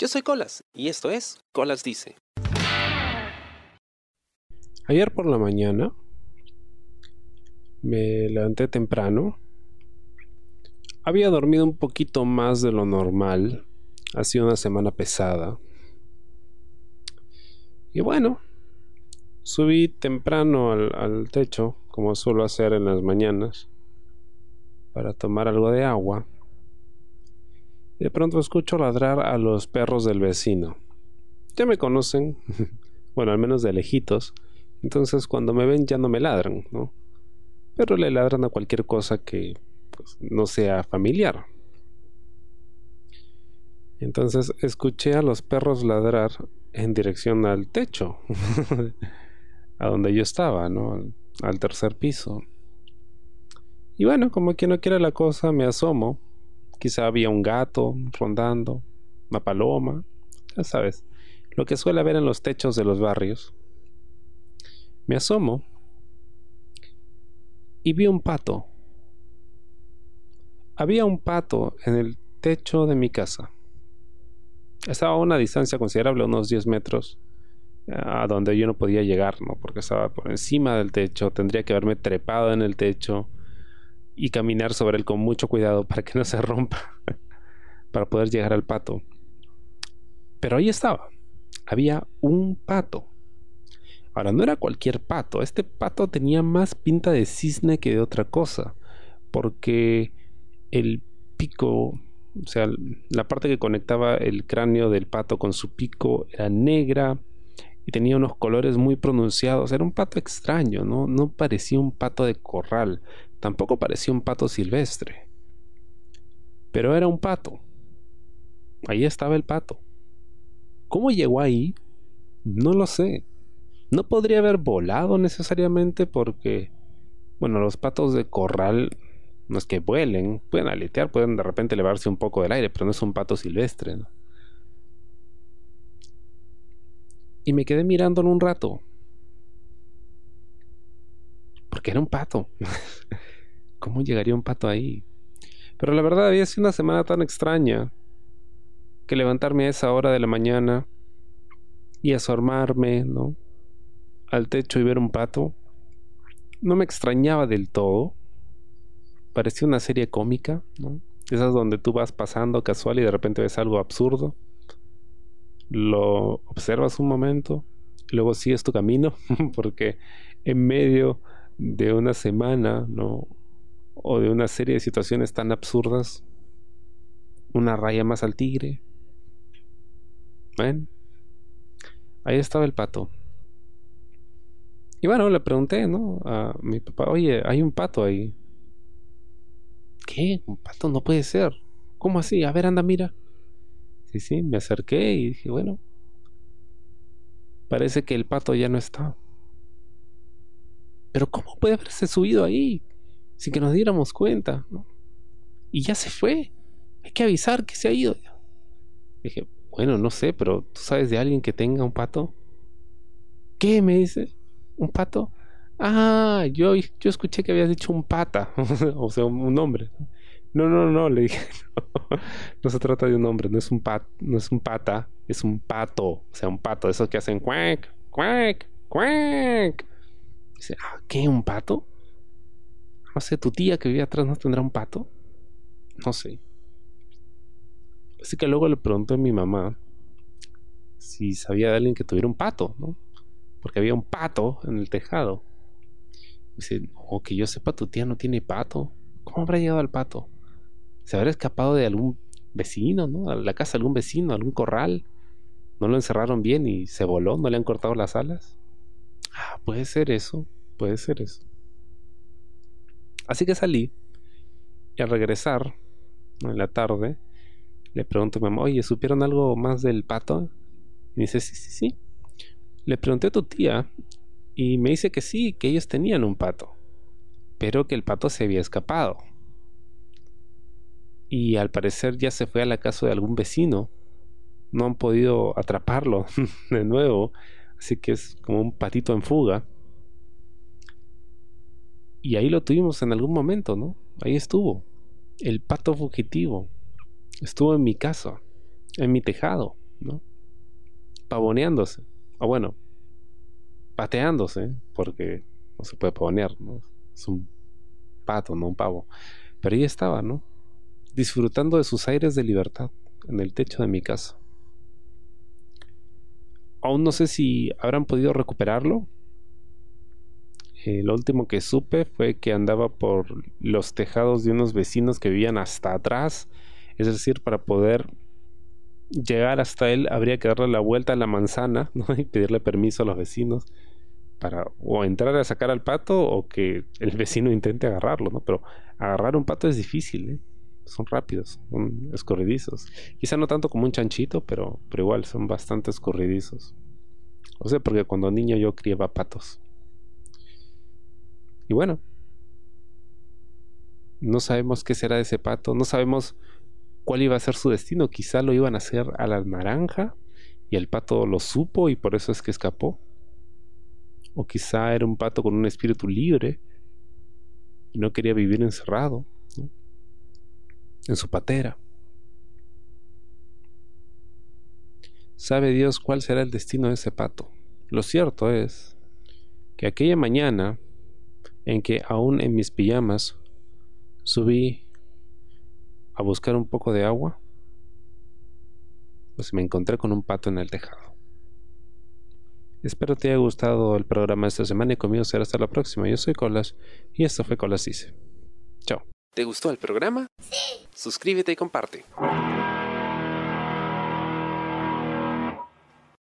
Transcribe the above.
Yo soy Colas y esto es Colas Dice. Ayer por la mañana me levanté temprano. Había dormido un poquito más de lo normal. Ha sido una semana pesada. Y bueno, subí temprano al, al techo, como suelo hacer en las mañanas, para tomar algo de agua de pronto escucho ladrar a los perros del vecino. Ya me conocen, bueno, al menos de lejitos, entonces cuando me ven ya no me ladran, ¿no? Pero le ladran a cualquier cosa que pues, no sea familiar. Entonces escuché a los perros ladrar en dirección al techo, a donde yo estaba, ¿no? Al tercer piso. Y bueno, como quien no quiere la cosa, me asomo Quizá había un gato rondando, una paloma, ya sabes, lo que suele haber en los techos de los barrios. Me asomo y vi un pato. Había un pato en el techo de mi casa. Estaba a una distancia considerable, unos 10 metros, a donde yo no podía llegar, ¿no? Porque estaba por encima del techo, tendría que haberme trepado en el techo y caminar sobre él con mucho cuidado para que no se rompa, para poder llegar al pato. Pero ahí estaba, había un pato. Ahora, no era cualquier pato, este pato tenía más pinta de cisne que de otra cosa, porque el pico, o sea, la parte que conectaba el cráneo del pato con su pico era negra y tenía unos colores muy pronunciados. Era un pato extraño, ¿no? No parecía un pato de corral, Tampoco parecía un pato silvestre. Pero era un pato. Ahí estaba el pato. ¿Cómo llegó ahí? No lo sé. No podría haber volado necesariamente porque, bueno, los patos de corral no es que vuelen, pueden aletear, pueden de repente elevarse un poco del aire, pero no es un pato silvestre. Y me quedé mirándolo un rato. Porque era un pato. ¿Cómo llegaría un pato ahí? Pero la verdad había sido una semana tan extraña que levantarme a esa hora de la mañana y asomarme, ¿no? Al techo y ver un pato no me extrañaba del todo. Parecía una serie cómica, ¿no? Esas donde tú vas pasando casual y de repente ves algo absurdo. Lo observas un momento, y luego sigues tu camino, porque en medio de una semana, ¿no? O de una serie de situaciones tan absurdas, una raya más al tigre. ¿Ven? Ahí estaba el pato. Y bueno, le pregunté, ¿no? A mi papá, oye, hay un pato ahí. ¿Qué? Un pato no puede ser. ¿Cómo así? A ver, anda, mira. Sí, sí, me acerqué y dije, bueno, parece que el pato ya no está. Pero ¿cómo puede haberse subido ahí? Sin que nos diéramos cuenta. Y ya se fue. Hay que avisar que se ha ido. Dije, bueno, no sé, pero ¿tú sabes de alguien que tenga un pato? ¿Qué? Me dice. ¿Un pato? Ah, yo, yo escuché que habías dicho un pata. o sea, un, hombre. No, no, no, le dije. No, se trata de un hombre, no es un pat, no es un pata, es un pato. O sea, un pato, esos que hacen cuac, cuac, cuac. Dice, ah, ¿qué? ¿Un pato? No sé, tu tía que vive atrás no tendrá un pato. No sé. Así que luego le pregunté a mi mamá si sabía de alguien que tuviera un pato, ¿no? Porque había un pato en el tejado. Dice, o que yo sepa, tu tía no tiene pato. ¿Cómo habrá llegado al pato? ¿Se habrá escapado de algún vecino, ¿no? A la casa de algún vecino, algún corral. No lo encerraron bien y se voló, no le han cortado las alas. Ah, puede ser eso, puede ser eso. Así que salí y al regresar en la tarde le pregunto a mi mamá, oye, ¿supieron algo más del pato? Y me dice, sí, sí, sí. Le pregunté a tu tía y me dice que sí, que ellos tenían un pato, pero que el pato se había escapado. Y al parecer ya se fue a la casa de algún vecino. No han podido atraparlo de nuevo, así que es como un patito en fuga. Y ahí lo tuvimos en algún momento, ¿no? Ahí estuvo. El pato fugitivo. Estuvo en mi casa, en mi tejado. ¿no? Pavoneándose. O bueno, pateándose, porque no se puede pavonear, ¿no? Es un pato, no un pavo. Pero ahí estaba, ¿no? Disfrutando de sus aires de libertad en el techo de mi casa. Aún no sé si habrán podido recuperarlo. Lo último que supe fue que andaba por los tejados de unos vecinos que vivían hasta atrás. Es decir, para poder llegar hasta él habría que darle la vuelta a la manzana ¿no? y pedirle permiso a los vecinos para o entrar a sacar al pato o que el vecino intente agarrarlo, ¿no? Pero agarrar un pato es difícil, ¿eh? Son rápidos, son escorridizos. Quizá no tanto como un chanchito, pero, pero igual son bastante escorridizos. O sea, porque cuando niño yo criaba patos. Y bueno, no sabemos qué será de ese pato, no sabemos cuál iba a ser su destino. Quizá lo iban a hacer a la naranja y el pato lo supo y por eso es que escapó. O quizá era un pato con un espíritu libre y no quería vivir encerrado en su patera. Sabe Dios cuál será el destino de ese pato. Lo cierto es que aquella mañana en que aún en mis pijamas subí a buscar un poco de agua, pues me encontré con un pato en el tejado. Espero te haya gustado el programa de esta semana y conmigo será hasta la próxima. Yo soy Colas y esto fue Colas Dice. Chao. ¿Te gustó el programa? Sí. Suscríbete y comparte.